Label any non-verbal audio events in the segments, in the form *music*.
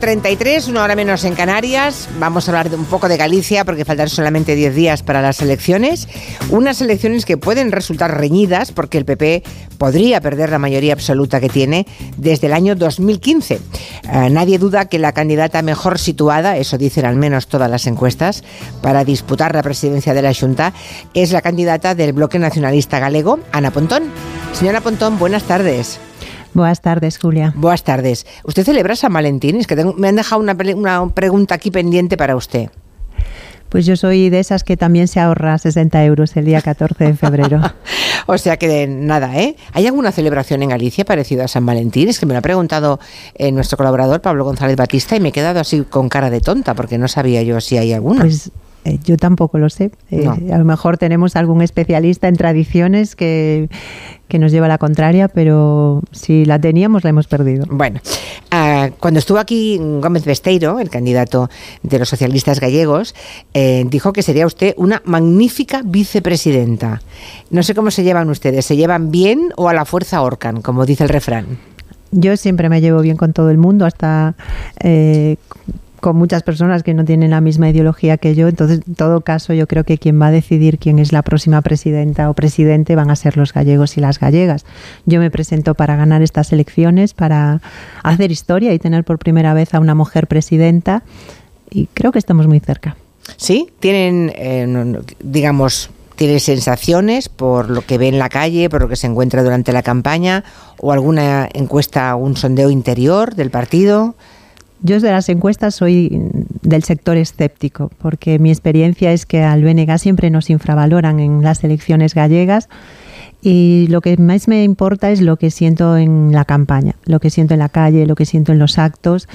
33, una hora menos en Canarias. Vamos a hablar de un poco de Galicia porque faltan solamente 10 días para las elecciones. Unas elecciones que pueden resultar reñidas porque el PP podría perder la mayoría absoluta que tiene desde el año 2015. Eh, nadie duda que la candidata mejor situada, eso dicen al menos todas las encuestas, para disputar la presidencia de la Junta es la candidata del bloque nacionalista galego, Ana Pontón. Señora Pontón, buenas tardes. Buenas tardes, Julia. Buenas tardes. ¿Usted celebra San Valentín? Es que me han dejado una, una pregunta aquí pendiente para usted. Pues yo soy de esas que también se ahorra 60 euros el día 14 de febrero. *laughs* o sea que nada, ¿eh? ¿Hay alguna celebración en Galicia parecida a San Valentín? Es que me lo ha preguntado eh, nuestro colaborador Pablo González Batista y me he quedado así con cara de tonta porque no sabía yo si hay alguna. Pues eh, yo tampoco lo sé. Eh, a lo mejor tenemos algún especialista en tradiciones que, nos lleva a la contraria, pero si la teníamos la hemos perdido. Bueno, ah, cuando estuvo aquí Gómez Besteiro, el candidato de los socialistas gallegos, eh, dijo que sería usted una magnífica vicepresidenta. No sé cómo se llevan ustedes, ¿se llevan bien o a la fuerza orcan, como dice el refrán? Yo siempre me llevo bien con todo el mundo, hasta con muchas personas que no tienen la misma ideología que yo. Entonces, en todo caso, yo creo que quien va a decidir quién es la próxima presidenta o presidente van a ser los gallegos y las gallegas. Yo me presento para ganar estas elecciones, para hacer historia y tener por primera vez a una mujer presidenta y creo que estamos muy cerca. Sí, tienen, eh, digamos, tiene sensaciones por lo que ve en la calle, por lo que se encuentra durante la campaña o alguna encuesta, un sondeo interior del partido. Yo de las encuestas soy del sector escéptico, porque mi experiencia es que al BNG siempre nos infravaloran en las elecciones gallegas y lo que más me importa es lo que siento en la campaña, lo que siento en la calle, lo que siento en los actos.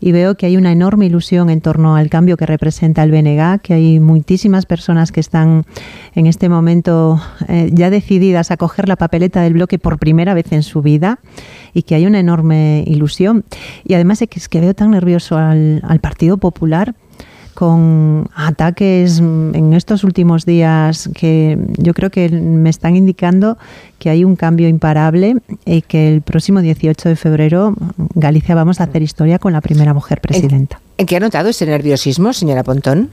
Y veo que hay una enorme ilusión en torno al cambio que representa el BNG, que hay muchísimas personas que están en este momento eh, ya decididas a coger la papeleta del bloque por primera vez en su vida y que hay una enorme ilusión. Y además es que, veo tan nervioso al Partido Popular con ataques en estos últimos días que yo creo que me están indicando que hay un cambio imparable y que el próximo 18 de febrero Galicia vamos a hacer historia con la primera mujer presidenta. ¿En qué ha notado ese nerviosismo, señora Pontón?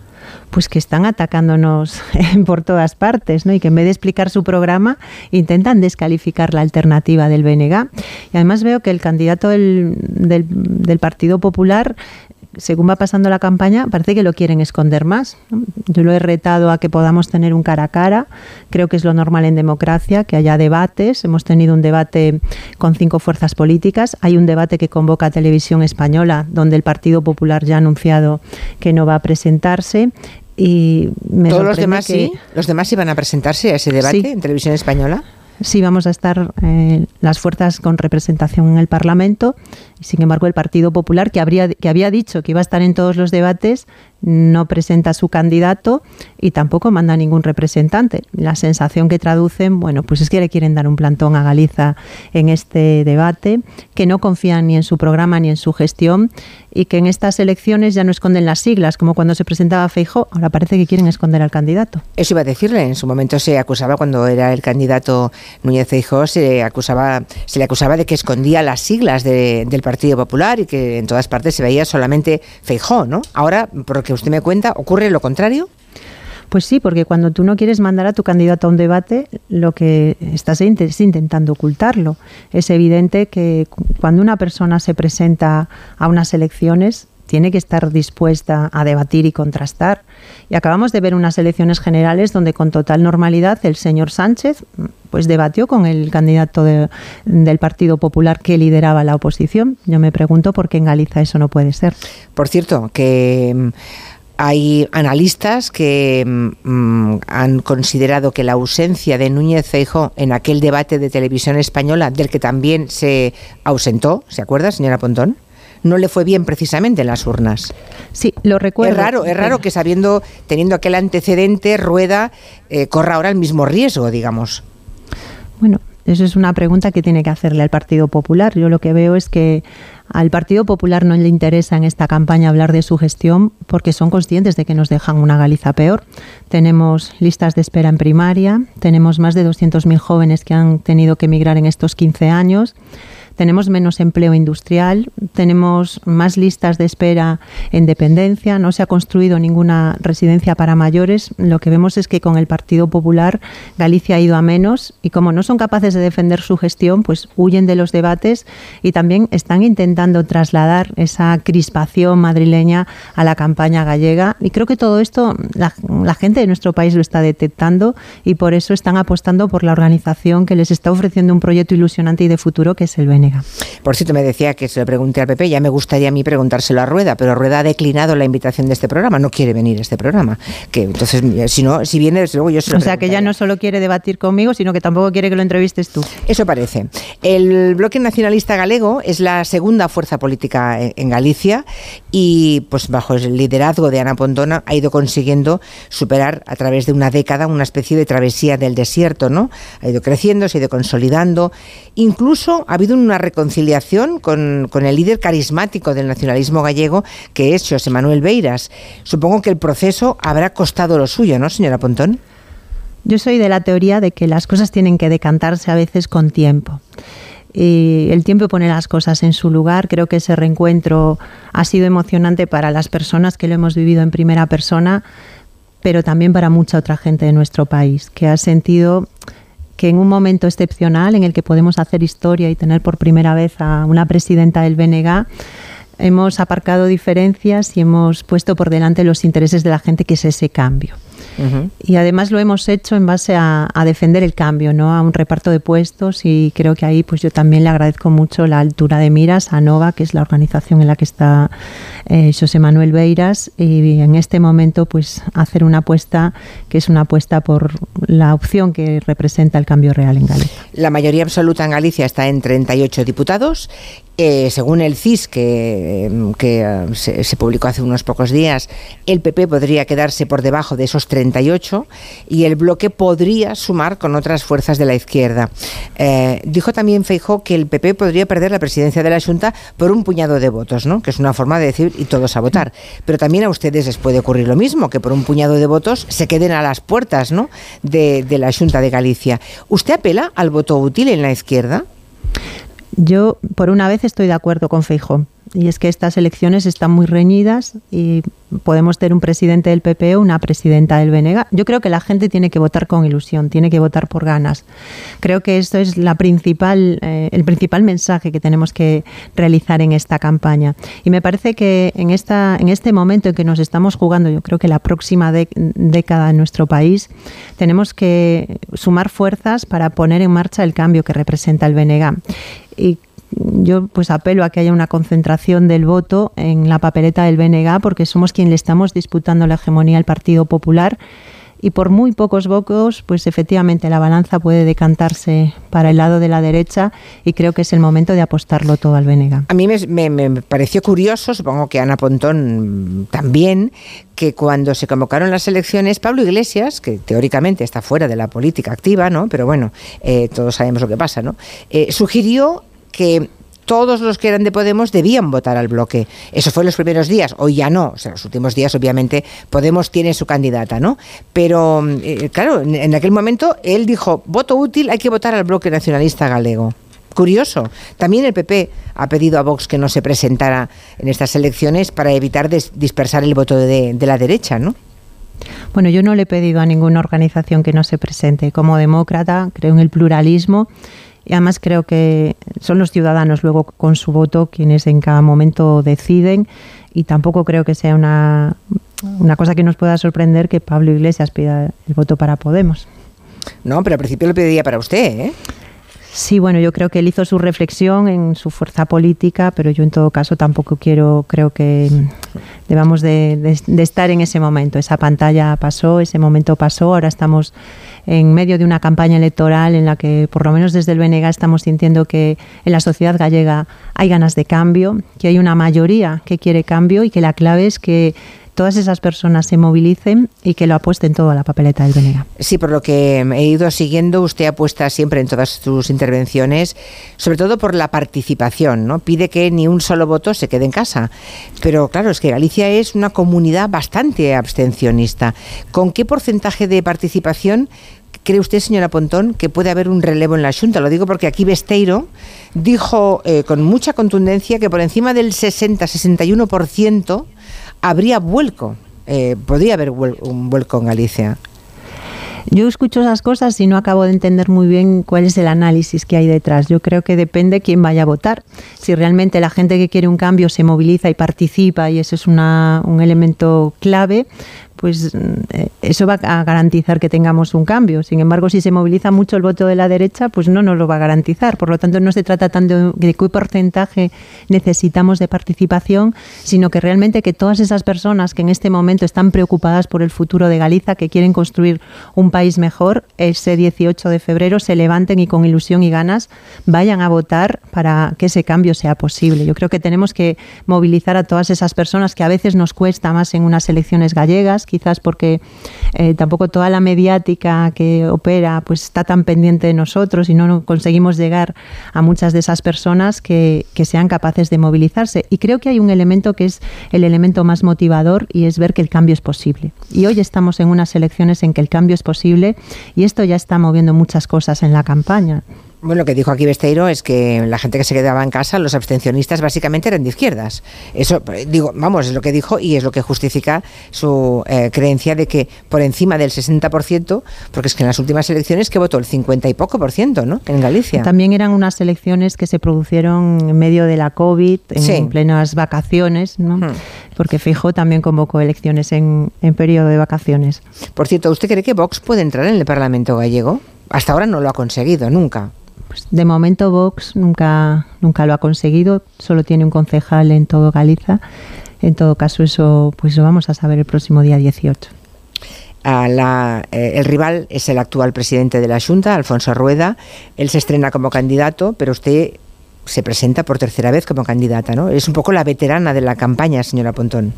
Pues que están atacándonos *laughs* por todas partes, ¿no? Y que en vez de explicar su programa, intentan descalificar la alternativa del BNG. Y además veo que el candidato del, del, del Partido Popular según va pasando la campaña, parece que lo quieren esconder más. Yo lo he retado a que podamos tener un cara a cara. Creo que es lo normal en democracia, que haya debates. Hemos tenido un debate con cinco fuerzas políticas. Hay un debate que convoca a Televisión Española, donde el Partido Popular ya ha anunciado que no va a presentarse. Y todos los demás sí, los demás iban a presentarse a ese debate en Televisión Española. Sí, vamos a estar eh, las fuerzas con representación en el Parlamento. Y sin embargo, el Partido Popular, que, habría, que había dicho que iba a estar en todos los debates, no presenta su candidato y tampoco manda ningún representante. La sensación que traducen, bueno, pues es que le quieren dar un plantón a Galiza en este debate, que no confían ni en su programa ni en su gestión y que en estas elecciones ya no esconden las siglas, como cuando se presentaba Feijó, ahora parece que quieren esconder al candidato. Eso iba a decirle, en su momento se acusaba cuando era el candidato Núñez Feijó, se acusaba se le acusaba de que escondía las siglas del Partido Popular y que en todas partes se veía solamente Feijó, ¿no? Ahora, por que usted me cuenta, ¿ocurre lo contrario? Pues sí, porque cuando tú no quieres mandar a tu candidato a un debate, lo que estás es intentando ocultarlo. Es evidente que cuando una persona se presenta a unas elecciones, tiene que estar dispuesta a debatir y contrastar. Y acabamos de ver unas elecciones generales donde con total normalidad el señor Sánchez pues debatió con el candidato del Partido Popular que lideraba la oposición. Yo me pregunto por qué en Galiza eso no puede ser. Por cierto, que mm, hay analistas que mm, han considerado que la ausencia de Núñez Feijóo en aquel debate de televisión española, del que también se ausentó, ¿se acuerda, señora Pontón? no le fue bien precisamente en las urnas. Sí, lo recuerdo. Es raro, es raro que sabiendo, teniendo aquel antecedente, Rueda eh, corra ahora el mismo riesgo, digamos. Bueno, eso es una pregunta que tiene que hacerle al Partido Popular. Yo lo que veo es que al Partido Popular no le interesa en esta campaña hablar de su gestión porque son conscientes de que nos dejan una Galiza peor. Tenemos listas de espera en primaria, tenemos más de 200.000 jóvenes que han tenido que emigrar en estos 15 años tenemos menos empleo industrial, tenemos más listas de espera en dependencia, no se ha construido ninguna residencia para mayores. Lo que vemos es que con el Partido Popular Galicia ha ido a menos y como no son capaces de defender su gestión, pues huyen de los debates y también están intentando trasladar esa crispación madrileña a la campaña gallega. Y creo que todo esto la, la gente de nuestro país lo está detectando y por eso están apostando por la organización que les está ofreciendo un proyecto ilusionante y de futuro que es el Por cierto, me decía que se lo pregunté al PP, ya me gustaría a mí preguntárselo a Rueda, pero Rueda ha declinado la invitación de este programa, no quiere venir a este programa. Que entonces, si no, si viene, desde luego yo se lo O sea, que ya no solo quiere debatir conmigo, sino que tampoco quiere que lo entrevistes tú. Eso parece. El Bloque Nacionalista Galego es la segunda fuerza política en Galicia y, pues, bajo el liderazgo de Ana Pontona, ha ido consiguiendo superar a través de una década una especie de travesía del desierto, ¿no? Ha ido creciendo, se ha ido consolidando. Incluso ha habido una reconciliación con, el líder carismático del nacionalismo gallego, que es José Manuel Beiras. Supongo que el proceso habrá costado lo suyo, ¿no, señora Pontón? Yo soy de la teoría de que las cosas tienen que decantarse a veces con tiempo. Y el tiempo pone las cosas en su lugar. Creo que ese reencuentro ha sido emocionante para las personas que lo hemos vivido en primera persona, pero también para mucha otra gente de nuestro país, que ha sentido que en un momento excepcional en el que podemos hacer historia y tener por primera vez a una presidenta del BNG, hemos aparcado diferencias y hemos puesto por delante los intereses de la gente, que es ese cambio. Y además lo hemos hecho en base a, defender el cambio, ¿no? a un reparto de puestos y creo que ahí pues yo también le agradezco mucho la altura de miras a NOVA, que es la organización en la que está eh, José Manuel Beiras, y en este momento pues hacer una apuesta que es una apuesta por la opción que representa el cambio real en Galicia. La mayoría absoluta en Galicia está en 38 diputados eh, según el CIS, que, eh, se, publicó hace unos pocos días, el PP podría quedarse por debajo de esos 38 y el bloque podría sumar con otras fuerzas de la izquierda. Eh, dijo también Feijó que el PP podría perder la presidencia de la Junta por un puñado de votos, ¿no? que es una forma de decir y todos a votar. Pero también a ustedes les puede ocurrir lo mismo, que por un puñado de votos se queden a las puertas ¿no? de, de la Junta de Galicia. ¿Usted apela al voto útil en la izquierda? Yo, por una vez, estoy de acuerdo con Feijó. Y es que estas elecciones están muy reñidas y podemos tener un presidente del PP o una presidenta del BNG. Yo creo que la gente tiene que votar con ilusión, tiene que votar por ganas. Creo que esto es la principal, eh, el principal mensaje que tenemos que realizar en esta campaña. Y me parece que en, esta, en este momento en que nos estamos jugando, yo creo que la próxima década en nuestro país, tenemos que sumar fuerzas para poner en marcha el cambio que representa el BNG. Yo pues apelo a que haya una concentración del voto en la papeleta del BNG porque somos quien le estamos disputando la hegemonía al Partido Popular y por muy pocos votos, pues efectivamente la balanza puede decantarse para el lado de la derecha y creo que es el momento de apostarlo todo al BNG. A mí me, pareció curioso, supongo que Ana Pontón también, que cuando se convocaron las elecciones, Pablo Iglesias, que teóricamente está fuera de la política activa, ¿no? Pero bueno, eh, todos sabemos lo que pasa, ¿no? Eh, sugirió que todos los que eran de Podemos debían votar al bloque. Eso fue en los primeros días, hoy ya no. O sea, los últimos días, obviamente, Podemos tiene su candidata, ¿no? Pero, eh, claro, en, aquel momento él dijo, voto útil, hay que votar al bloque nacionalista galego. Curioso. También el PP ha pedido a Vox que no se presentara en estas elecciones para evitar dispersar el voto de, de la derecha, ¿no? Bueno, yo no le he pedido a ninguna organización que no se presente. Como demócrata, creo en el pluralismo y además creo que son los ciudadanos luego con su voto quienes en cada momento deciden y tampoco creo que sea una, una cosa que nos pueda sorprender que Pablo Iglesias pida el voto para Podemos. No, pero al principio lo pediría para usted, ¿eh? Sí, bueno, yo creo que él hizo su reflexión en su fuerza política, pero yo en todo caso tampoco quiero, creo que debamos de, de, estar en ese momento. Esa pantalla pasó, ese momento pasó, ahora estamos en medio de una campaña electoral en la que, por lo menos desde el BNG, estamos sintiendo que en la sociedad gallega hay ganas de cambio, que hay una mayoría que quiere cambio y que la clave es que todas esas personas se movilicen y que lo apuesten todo a la papeleta del BNG. Sí, por lo que he ido siguiendo, usted apuesta siempre en todas sus intervenciones, sobre todo por la participación, ¿no? Pide que ni un solo voto se quede en casa. Pero claro, es que Galicia es una comunidad bastante abstencionista. ¿Con qué porcentaje de participación ¿cree usted, señora Pontón, que puede haber un relevo en la Junta? Lo digo porque aquí Besteiro dijo eh, con mucha contundencia que por encima del 60-61% habría vuelco. Eh, podría haber un vuelco en Galicia. Yo escucho esas cosas y no acabo de entender muy bien cuál es el análisis que hay detrás. Yo creo que depende quién vaya a votar. Si realmente la gente que quiere un cambio se moviliza y participa y eso es una, un elemento clave, pues eh, eso va a garantizar que tengamos un cambio. Sin embargo, si se moviliza mucho el voto de la derecha, pues no nos lo va a garantizar. Por lo tanto, no se trata tanto de qué porcentaje necesitamos de participación, sino que realmente que todas esas personas que en este momento están preocupadas por el futuro de Galicia, que quieren construir un país mejor, ese 18 de febrero se levanten y con ilusión y ganas vayan a votar para que ese cambio sea posible. Yo creo que tenemos que movilizar a todas esas personas que a veces nos cuesta más en unas elecciones gallegas, quizás porque eh, tampoco toda la mediática que opera pues está tan pendiente de nosotros y no conseguimos llegar a muchas de esas personas que, que sean capaces de movilizarse. Y creo que hay un elemento que es el elemento más motivador y es ver que el cambio es posible. Y hoy estamos en unas elecciones en que el cambio es posible y esto ya está moviendo muchas cosas en la campaña. Bueno, lo que dijo aquí Besteiro es que la gente que se quedaba en casa, los abstencionistas básicamente eran de izquierdas. Eso, digo, vamos, es lo que dijo y es lo que justifica su eh, creencia de que por encima del 60%, porque es que en las últimas elecciones que votó el 50 y poco por ciento, ¿no? En Galicia. También eran unas elecciones que se produjeron en medio de la COVID, en, plenas vacaciones, ¿no? Hmm. Porque Fijo también convocó elecciones en, en periodo de vacaciones. Por cierto, ¿usted cree que Vox puede entrar en el Parlamento gallego? Hasta ahora no lo ha conseguido, nunca. Pues de momento Vox nunca, nunca lo ha conseguido, solo tiene un concejal en todo Galiza. En todo caso, eso pues lo vamos a saber el próximo día 18. la, eh, el rival es el actual presidente de la Junta, Alfonso Rueda. Él se estrena como candidato, pero usted se presenta por tercera vez como candidata, ¿no? Es un poco la veterana de la campaña, señora Pontón.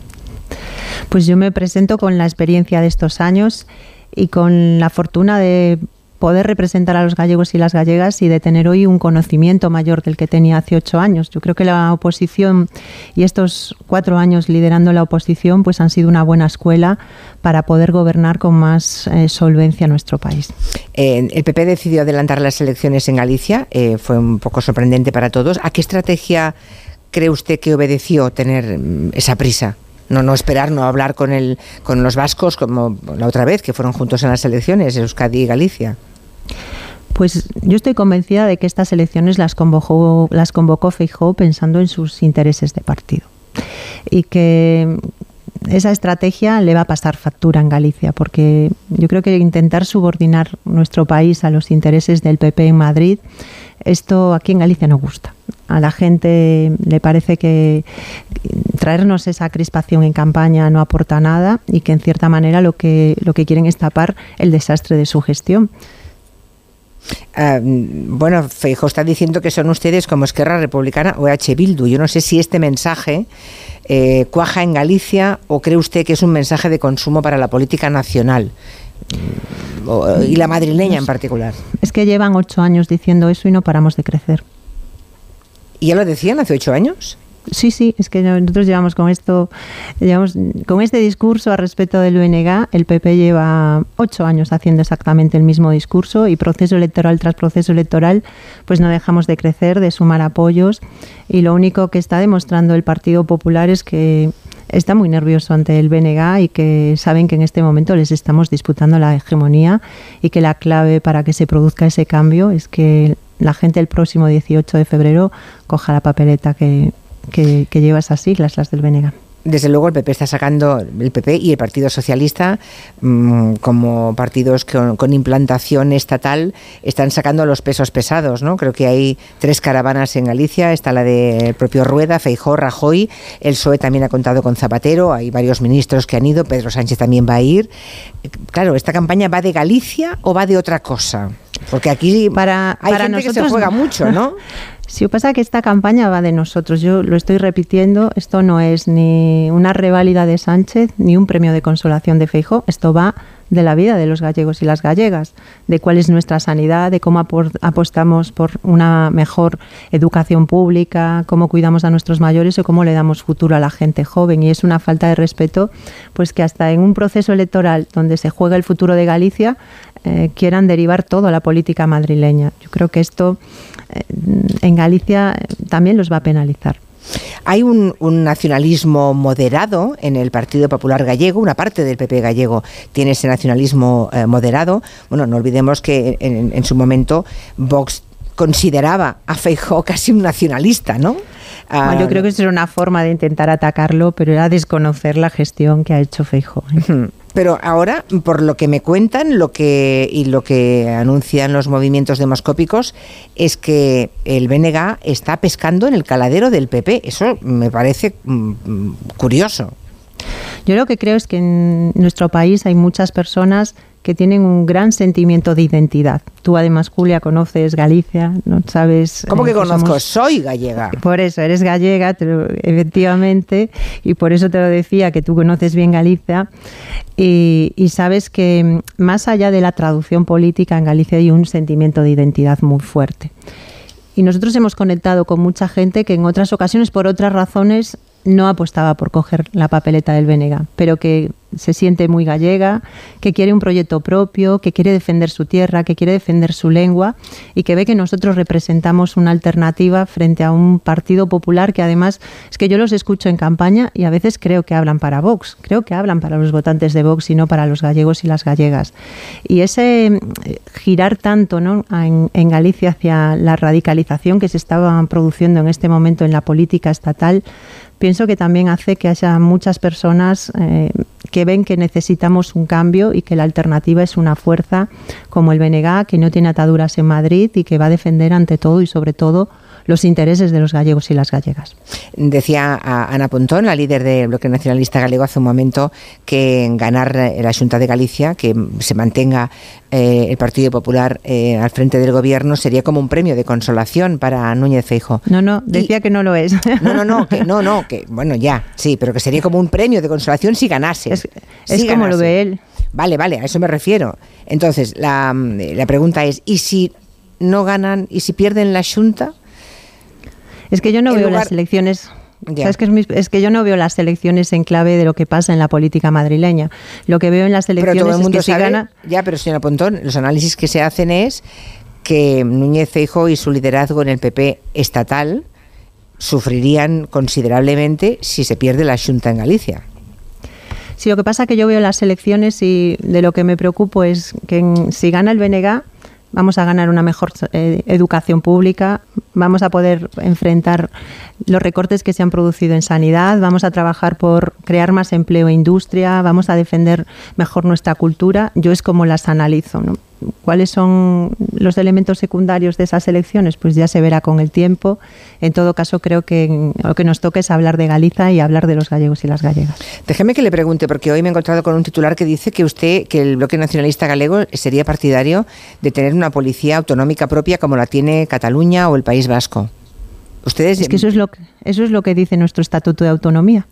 Pues yo me presento con la experiencia de estos años y con la fortuna de poder representar a los gallegos y las gallegas y de tener hoy un conocimiento mayor del que tenía hace ocho años. Yo creo que la oposición y estos cuatro años liderando la oposición pues han sido una buena escuela para poder gobernar con más eh, solvencia nuestro país. el PP decidió adelantar las elecciones en Galicia, eh, fue un poco sorprendente para todos. ¿A qué estrategia cree usted que obedeció tener mm, esa prisa? no no esperar, no hablar con el, con los vascos como la otra vez que fueron juntos en las elecciones, Euskadi y Galicia. Pues yo estoy convencida de que estas elecciones las convocó, las convocó Feijóo pensando en sus intereses de partido y que esa estrategia le va a pasar factura en Galicia, porque yo creo que intentar subordinar nuestro país a los intereses del PP en Madrid, esto aquí en Galicia no gusta. A la gente le parece que traernos esa crispación en campaña no aporta nada y que en cierta manera lo que, lo que quieren es tapar el desastre de su gestión. Ah, bueno, Feijo está diciendo que son ustedes como Esquerra Republicana o H. Bildu. Yo no sé si este mensaje eh, cuaja en Galicia o cree usted que es un mensaje de consumo para la política nacional y la madrileña en particular. Es que llevan ocho años diciendo eso y no paramos de crecer. ¿Y ya lo decían hace ocho años? Sí, sí, es que nosotros llevamos con esto, llevamos con este discurso a respecto del UNG, el PP lleva ocho años haciendo exactamente el mismo discurso y proceso electoral tras proceso electoral, pues no dejamos de crecer, de sumar apoyos y lo único que está demostrando el Partido Popular es que está muy nervioso ante el BNG y que saben que en este momento les estamos disputando la hegemonía y que la clave para que se produzca ese cambio es que la gente el próximo 18 de febrero coja la papeleta que, que, lleva esas siglas, las del Benega. Desde luego el PP está sacando, el PP y el Partido Socialista, mm, como partidos con, implantación estatal, están sacando los pesos pesados, ¿no? Creo que hay tres caravanas en Galicia, está la del propio Rueda, Feijó, Rajoy, el PSOE también ha contado con Zapatero, hay varios ministros que han ido, Pedro Sánchez también va a ir. Claro, ¿esta campaña va de Galicia o va de otra cosa? Porque aquí para, hay para gente nosotros que se juega mucho, ¿no? *laughs* Si pasa que esta campaña va de nosotros, yo lo estoy repitiendo, esto no es ni una reválida de Sánchez ni un premio de consolación de Feijo, esto va de la vida de los gallegos y las gallegas, de cuál es nuestra sanidad, de cómo apostamos por una mejor educación pública, cómo cuidamos a nuestros mayores o cómo le damos futuro a la gente joven. Y es una falta de respeto, pues que hasta en un proceso electoral donde se juega el futuro de Galicia, eh, quieran derivar todo a la política madrileña. Yo creo que esto eh, en Galicia también los va a penalizar. Hay un, nacionalismo moderado en el Partido Popular Gallego, una parte del PP gallego tiene ese nacionalismo eh, moderado. Bueno, no olvidemos que en, su momento Vox consideraba a Feijóo casi un nacionalista, ¿no? yo creo que eso era una forma de intentar atacarlo, pero era desconocer la gestión que ha hecho Feijóo. Pero ahora, por lo que me cuentan lo que, y lo que anuncian los movimientos demoscópicos, es que el BNG está pescando en el caladero del PP. Eso me parece mm, mm, curioso. Yo lo que creo es que en nuestro país hay muchas personas que tienen un gran sentimiento de identidad. Tú además, Julia, conoces Galicia, no sabes... ¿Cómo que, eh, conozco? Soy gallega. Por eso, eres gallega, efectivamente, y por eso te lo decía, que tú conoces bien Galicia, y, y sabes que más allá de la traducción política, en Galicia hay un sentimiento de identidad muy fuerte. Y nosotros hemos conectado con mucha gente que en otras ocasiones, por otras razones, no apostaba por coger la papeleta del Bénega, pero que se siente muy gallega, que quiere un proyecto propio, que quiere defender su tierra, que quiere defender su lengua y que ve que nosotros representamos una alternativa frente a un partido popular que además es que yo los escucho en campaña y a veces creo que hablan para Vox, creo que hablan para los votantes de Vox y no para los gallegos y las gallegas. Y ese eh, girar tanto ¿no? en, Galicia hacia la radicalización que se estaba produciendo en este momento en la política estatal, pienso que también hace que haya muchas personas eh, que ven que necesitamos un cambio y que la alternativa es una fuerza como el BNG, que no tiene ataduras en Madrid y que va a defender ante todo y sobre todo los intereses de los gallegos y las gallegas. Decía Ana Pontón, la líder del Bloque Nacionalista Galego, hace un momento que ganar la Junta de Galicia, que se mantenga eh, el Partido Popular eh, al frente del gobierno, sería como un premio de consolación para Núñez Feijo. No, no, decía que no lo es. *laughs* No, no, no, que no, no, que bueno, ya, sí, pero que sería como un premio de consolación si ganase. Es, como lo ve él. Vale, vale, a eso me refiero. Entonces, la, la pregunta es, ¿y si no ganan y si pierden la Junta? Es que yo no veo las elecciones es, que es, que yo no veo las elecciones en clave de lo que pasa en la política madrileña. Lo que veo en las elecciones es que si gana... Ya, pero señora Pontón, los análisis que se hacen es que Núñez Feijo y su liderazgo en el PP estatal sufrirían considerablemente si se pierde la Junta en Galicia. Sí, lo que pasa es que yo veo las elecciones y de lo que me preocupo es que si gana el BNG vamos a ganar una mejor eh, educación pública, vamos a poder enfrentar los recortes que se han producido en sanidad, vamos a trabajar por crear más empleo e industria, vamos a defender mejor nuestra cultura. Yo es como las analizo. ¿no? ¿Cuáles son los elementos secundarios de esas elecciones? Pues ya se verá con el tiempo. En todo caso, creo que lo que nos toca es hablar de Galiza y hablar de los gallegos y las gallegas. Déjeme que le pregunte, porque hoy me he encontrado con un titular que dice que usted, que el bloque nacionalista galego sería partidario de tener una policía autonómica propia como la tiene Cataluña o el País Vasco. Ustedes... Es que eso es lo que, eso es lo que dice nuestro Estatuto de Autonomía.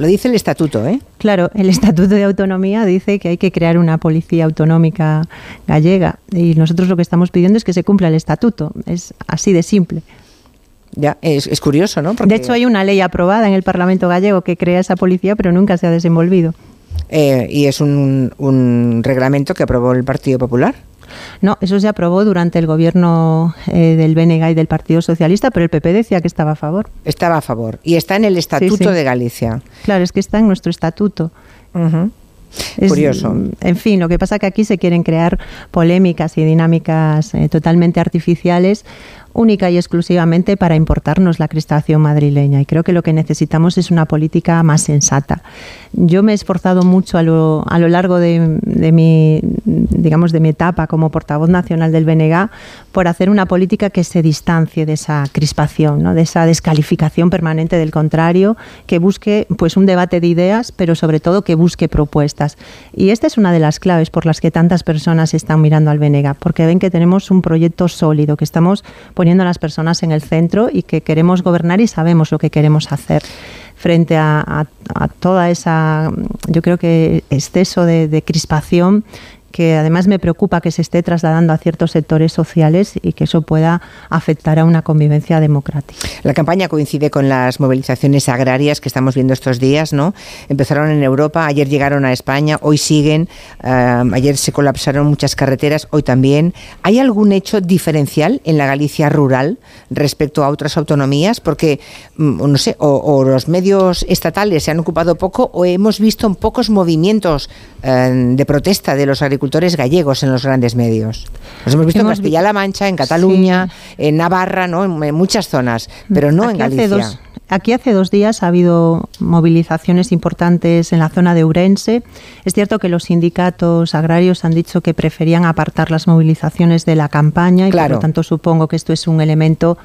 Lo dice el estatuto, ¿eh? Claro, el estatuto de autonomía dice que hay que crear una policía autonómica gallega y nosotros lo que estamos pidiendo es que se cumpla el estatuto. Es así de simple. Ya, es, curioso, ¿no? De hecho, hay una ley aprobada en el Parlamento gallego que crea esa policía, pero nunca se ha desenvolvido. Eh, y es un, un reglamento que aprobó el Partido Popular. No, eso se aprobó durante el gobierno eh, del BNG y del Partido Socialista, pero el PP decía que estaba a favor. Estaba a favor. Y está en el Estatuto de Galicia. Claro, es que está en nuestro Estatuto. Curioso. En fin, lo que pasa es que aquí se quieren crear polémicas y dinámicas eh, totalmente artificiales única y exclusivamente para importarnos la cristalación madrileña y creo que lo que necesitamos es una política más sensata. Yo me he esforzado mucho a lo, a lo largo de, de, mi, digamos, de mi etapa como portavoz nacional del BNG por hacer una política que se distancie de esa crispación, ¿no? de esa descalificación permanente del contrario, que busque pues un debate de ideas, pero sobre todo que busque propuestas. Y esta es una de las claves por las que tantas personas están mirando al BNG, porque ven que tenemos un proyecto sólido, que estamos poniendo a las personas en el centro y que queremos gobernar y sabemos lo que queremos hacer frente a, toda esa, yo creo que exceso de, crispación que además me preocupa que se esté trasladando a ciertos sectores sociales y que eso pueda afectar a una convivencia democrática. La campaña coincide con las movilizaciones agrarias que estamos viendo estos días, ¿no? Empezaron en Europa, ayer llegaron a España, hoy siguen, eh, ayer se colapsaron muchas carreteras, hoy también. ¿Hay algún hecho diferencial en la Galicia rural respecto a otras autonomías? Porque, mm, no sé, o, los medios estatales se han ocupado poco o hemos visto pocos movimientos eh, de protesta de los agricultores gallegos en los grandes medios. Los hemos visto en Castilla-La Mancha, en Cataluña, en Navarra, ¿no? en, muchas zonas, pero no en Galicia. Aquí hace dos días ha habido movilizaciones importantes en la zona de Urense. Es cierto que los sindicatos agrarios han dicho que preferían apartar las movilizaciones de la campaña y por lo tanto supongo que esto es un elemento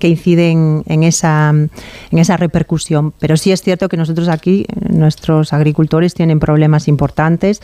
que incide en, esa, en esa repercusión. Pero sí es cierto que nosotros aquí, nuestros agricultores tienen problemas importantes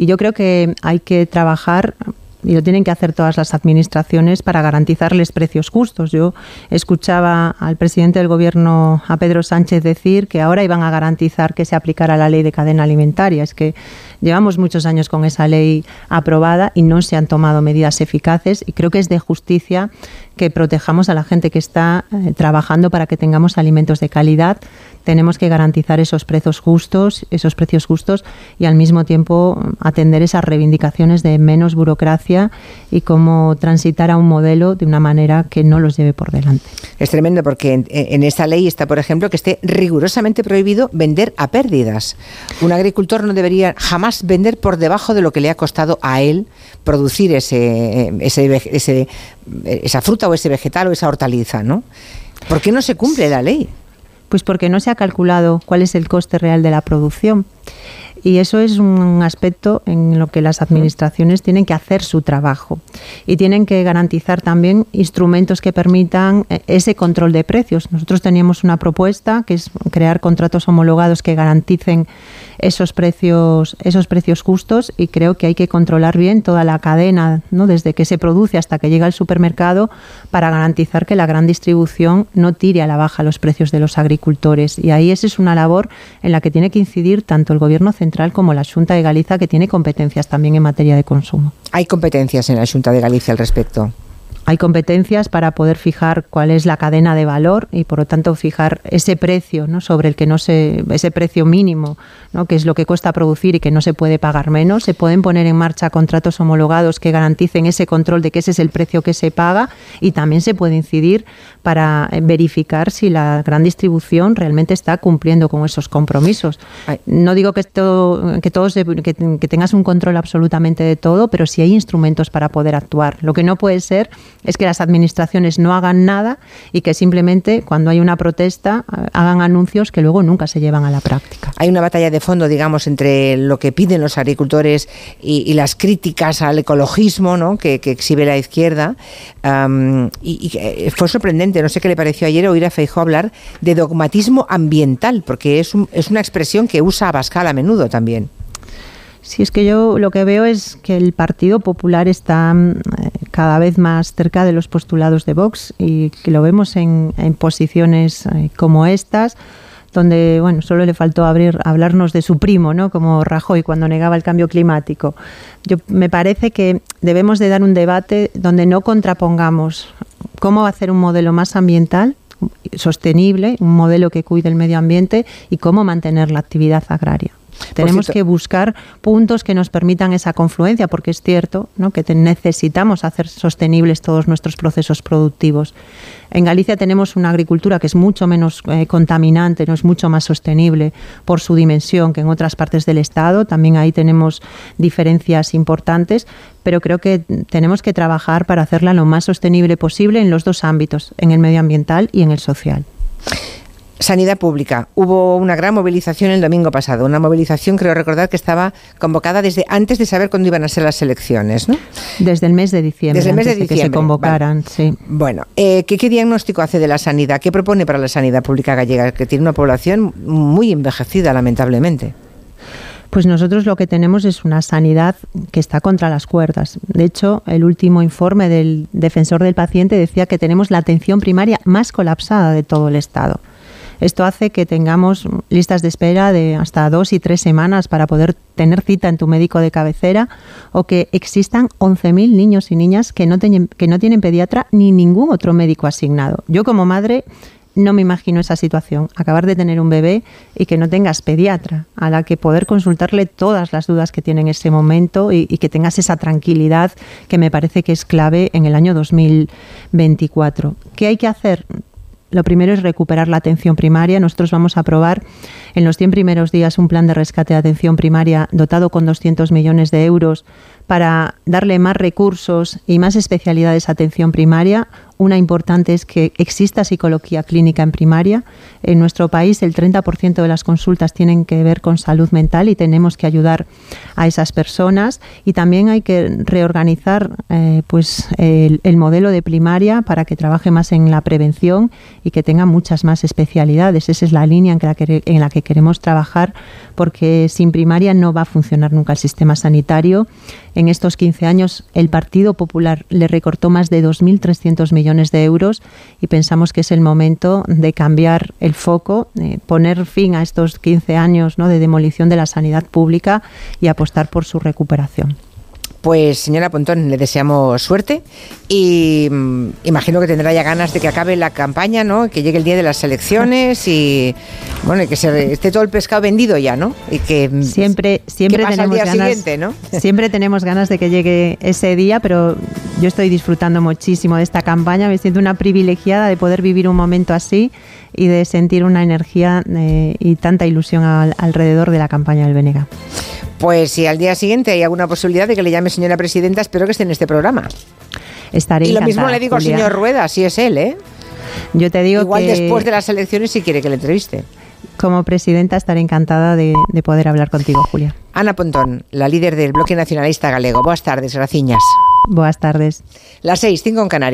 y yo creo que hay que trabajar y lo tienen que hacer todas las administraciones para garantizarles precios justos. Yo escuchaba al presidente del gobierno, a Pedro Sánchez, decir que ahora iban a garantizar que se aplicara la ley de cadena alimentaria. Es que llevamos muchos años con esa ley aprobada y no se han tomado medidas eficaces y creo que es de justicia que protejamos a la gente que está eh, trabajando para que tengamos alimentos de calidad. Tenemos que garantizar esos precios justos, esos precios justos y al mismo tiempo atender esas reivindicaciones de menos burocracia y cómo transitar a un modelo de una manera que no los lleve por delante. Es tremendo porque en, en esta ley está, por ejemplo, que esté rigurosamente prohibido vender a pérdidas. Un agricultor no debería jamás vender por debajo de lo que le ha costado a él producir ese, ese esa fruta o ese vegetal o esa hortaliza, ¿no? ¿Por qué no se cumple la ley? Pues porque no se ha calculado cuál es el coste real de la producción. Y eso es un aspecto en lo que las administraciones tienen que hacer su trabajo y tienen que garantizar también instrumentos que permitan eh, ese control de precios. Nosotros teníamos una propuesta que es crear contratos homologados que garanticen esos precios, esos precios justos y creo que hay que controlar bien toda la cadena, ¿no? desde que se produce hasta que llega al supermercado, para garantizar que la gran distribución no tire a la baja los precios de los agricultores. Y ahí esa es una labor en la que tiene que incidir tanto el Gobierno central como la Junta de Galicia, que tiene competencias también en materia de consumo. Hay competencias en la Junta de Galicia al respecto hay competencias para poder fijar cuál es la cadena de valor y por lo tanto fijar ese precio ¿no? sobre el que no se ese precio mínimo ¿no? que es lo que cuesta producir y que no se puede pagar menos se pueden poner en marcha contratos homologados que garanticen ese control de que ese es el precio que se paga y también se puede incidir para verificar si la gran distribución realmente está cumpliendo con esos compromisos no digo que esto que todos que, que tengas un control absolutamente de todo pero sí hay instrumentos para poder actuar lo que no puede ser es que las administraciones no hagan nada y que simplemente cuando hay una protesta eh, hagan anuncios que luego nunca se llevan a la práctica. Hay una batalla de fondo, digamos, entre lo que piden los agricultores y, las críticas al ecologismo ¿no? que, exhibe la izquierda. y, eh, fue sorprendente, no sé qué le pareció ayer oír a Feijó hablar de dogmatismo ambiental, porque es, es una expresión que usa Abascal a menudo también. Sí, es que yo lo que veo es que el Partido Popular está mm, cada vez más cerca de los postulados de Vox y que lo vemos en, posiciones eh, como estas donde bueno solo le faltó abrir hablarnos de su primo no como Rajoy cuando negaba el cambio climático. Yo me parece que debemos de dar un debate donde no contrapongamos cómo hacer un modelo más ambiental sostenible un modelo que cuide el medio ambiente y cómo mantener la actividad agraria tenemos que buscar puntos que nos permitan esa confluencia, porque es cierto ¿no? que necesitamos hacer sostenibles todos nuestros procesos productivos. En Galicia tenemos una agricultura que es mucho menos eh, contaminante, no es mucho más sostenible por su dimensión que en otras partes del Estado. También ahí tenemos diferencias importantes, pero creo que tenemos que trabajar para hacerla lo más sostenible posible en los dos ámbitos, en el medioambiental y en el social. Sanidad pública. Hubo una gran movilización el domingo pasado, una movilización, creo recordar, que estaba convocada desde antes de saber cuándo iban a ser las elecciones, ¿no? Desde el mes de diciembre. Desde el mes de, diciembre. que se convocaran, sí. Bueno, eh, ¿qué, diagnóstico hace de la sanidad? ¿Qué propone para la sanidad pública gallega, que tiene una población muy envejecida, lamentablemente? Pues nosotros lo que tenemos es una sanidad que está contra las cuerdas. De hecho, el último informe del defensor del paciente decía que tenemos la atención primaria más colapsada de todo el Estado. Esto hace que tengamos listas de espera de hasta dos y tres semanas para poder tener cita en tu médico de cabecera o que existan 11.000 niños y niñas que no, tienen, que no tienen pediatra ni ningún otro médico asignado. Yo como madre no me imagino esa situación, acabar de tener un bebé y que no tengas pediatra, a la que poder consultarle todas las dudas que tiene en ese momento y, y, que tengas esa tranquilidad que me parece que es clave en el año 2024. ¿Qué hay que hacer? Lo primero es recuperar la atención primaria. Nosotros vamos a aprobar en los 100 primeros días un plan de rescate de atención primaria dotado con 200 millones de euros para darle más recursos y más especialidades a atención primaria. Una importante es que exista psicología clínica en primaria. En nuestro país el 30% de las consultas tienen que ver con salud mental y tenemos que ayudar a esas personas. Y también hay que reorganizar eh, pues, el, el, modelo de primaria para que trabaje más en la prevención y que tenga muchas más especialidades. Esa es la línea en la que, queremos trabajar porque sin primaria no va a funcionar nunca el sistema sanitario. Estos 15 años el Partido Popular le recortó más de 2.300 millones de euros y pensamos que es el momento de cambiar el foco, eh, poner fin a estos 15 años de demolición de la sanidad pública y apostar por su recuperación. Pues señora Pontón, le deseamos suerte y mm, imagino que tendrá ya ganas de que acabe la campaña, ¿no? Que llegue el día de las elecciones y bueno, y que se esté todo el pescado vendido ya, ¿no? Y que mm, siempre siempre tenemos ganas, siguiente, ¿no? *laughs* Siempre tenemos ganas de que llegue ese día, pero yo estoy disfrutando muchísimo de esta campaña, me siento una privilegiada de poder vivir un momento así y de sentir una energía eh, y tanta ilusión al, alrededor de la campaña del Benega. Pues si al día siguiente hay alguna posibilidad de que le llame señora presidenta, espero que esté en este programa. Estaré y lo mismo le digo Julia. al señor Rueda, si es él, ¿eh? Yo te digo Igual que después de las elecciones si quiere que le entreviste. como presidenta estaré encantada de, de poder hablar contigo, Julia. Ana Pontón, la líder del Bloque Nacionalista Galego. Boas tardes, graciñas. Boas tardes. Las seis, cinco en Canarias.